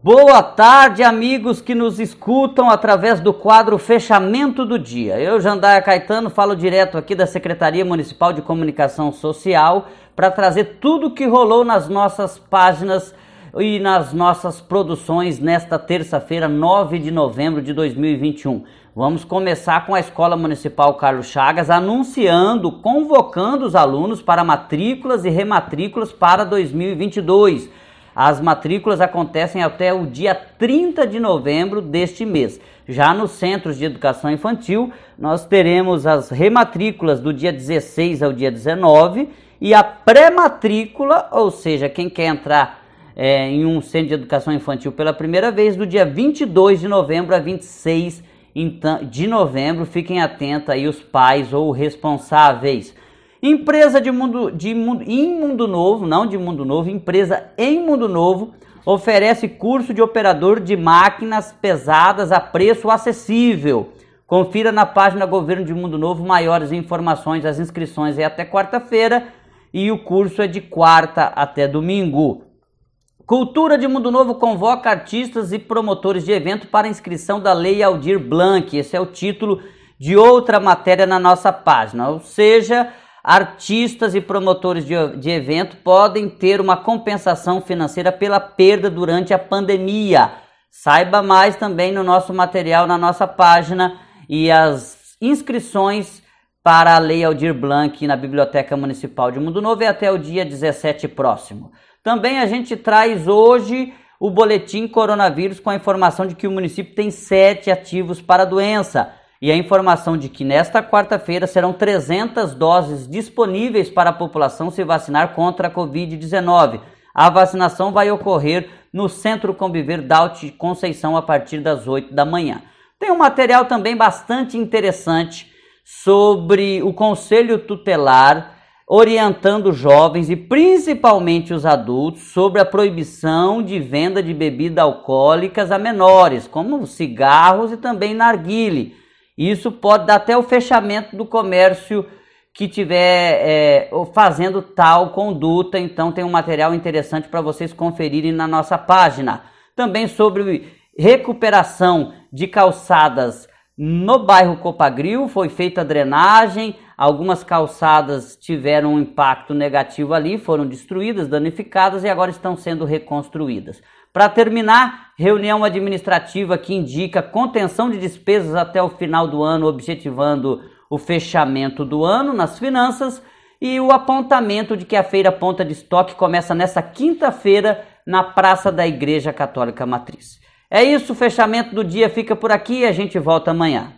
Boa tarde, amigos que nos escutam através do quadro Fechamento do Dia. Eu, Jandaia Caetano, falo direto aqui da Secretaria Municipal de Comunicação Social para trazer tudo o que rolou nas nossas páginas e nas nossas produções nesta terça-feira, 9 de novembro de 2021. Vamos começar com a Escola Municipal Carlos Chagas anunciando, convocando os alunos para matrículas e rematrículas para 2022. As matrículas acontecem até o dia 30 de novembro deste mês. Já nos centros de educação infantil, nós teremos as rematrículas do dia 16 ao dia 19 e a pré-matrícula, ou seja, quem quer entrar é, em um centro de educação infantil pela primeira vez, do dia 22 de novembro a 26 de novembro. Fiquem atentos aí os pais ou responsáveis. Empresa de mundo, de mundo, em Mundo Novo, não de Mundo Novo, empresa em Mundo Novo oferece curso de operador de máquinas pesadas a preço acessível. Confira na página Governo de Mundo Novo maiores informações. As inscrições é até quarta-feira e o curso é de quarta até domingo. Cultura de Mundo Novo convoca artistas e promotores de evento para inscrição da Lei Aldir Blanc. Esse é o título de outra matéria na nossa página. Ou seja, artistas e promotores de, de evento podem ter uma compensação financeira pela perda durante a pandemia. Saiba mais também no nosso material, na nossa página e as inscrições para a Lei Aldir Blanc na Biblioteca Municipal de Mundo Novo é até o dia 17 próximo. Também a gente traz hoje o boletim coronavírus com a informação de que o município tem sete ativos para a doença e a informação de que nesta quarta-feira serão 300 doses disponíveis para a população se vacinar contra a Covid-19. A vacinação vai ocorrer no Centro Conviver Daut Conceição a partir das 8 da manhã. Tem um material também bastante interessante sobre o Conselho Tutelar orientando jovens e principalmente os adultos sobre a proibição de venda de bebidas alcoólicas a menores, como cigarros e também narguile isso pode dar até o fechamento do comércio que tiver é, fazendo tal conduta. Então tem um material interessante para vocês conferirem na nossa página. Também sobre recuperação de calçadas no bairro Copagril, foi feita a drenagem, algumas calçadas tiveram um impacto negativo ali, foram destruídas, danificadas e agora estão sendo reconstruídas. Para terminar, reunião administrativa que indica contenção de despesas até o final do ano, objetivando o fechamento do ano nas finanças e o apontamento de que a feira Ponta de Estoque começa nessa quinta-feira na Praça da Igreja Católica Matriz. É isso, o fechamento do dia fica por aqui e a gente volta amanhã.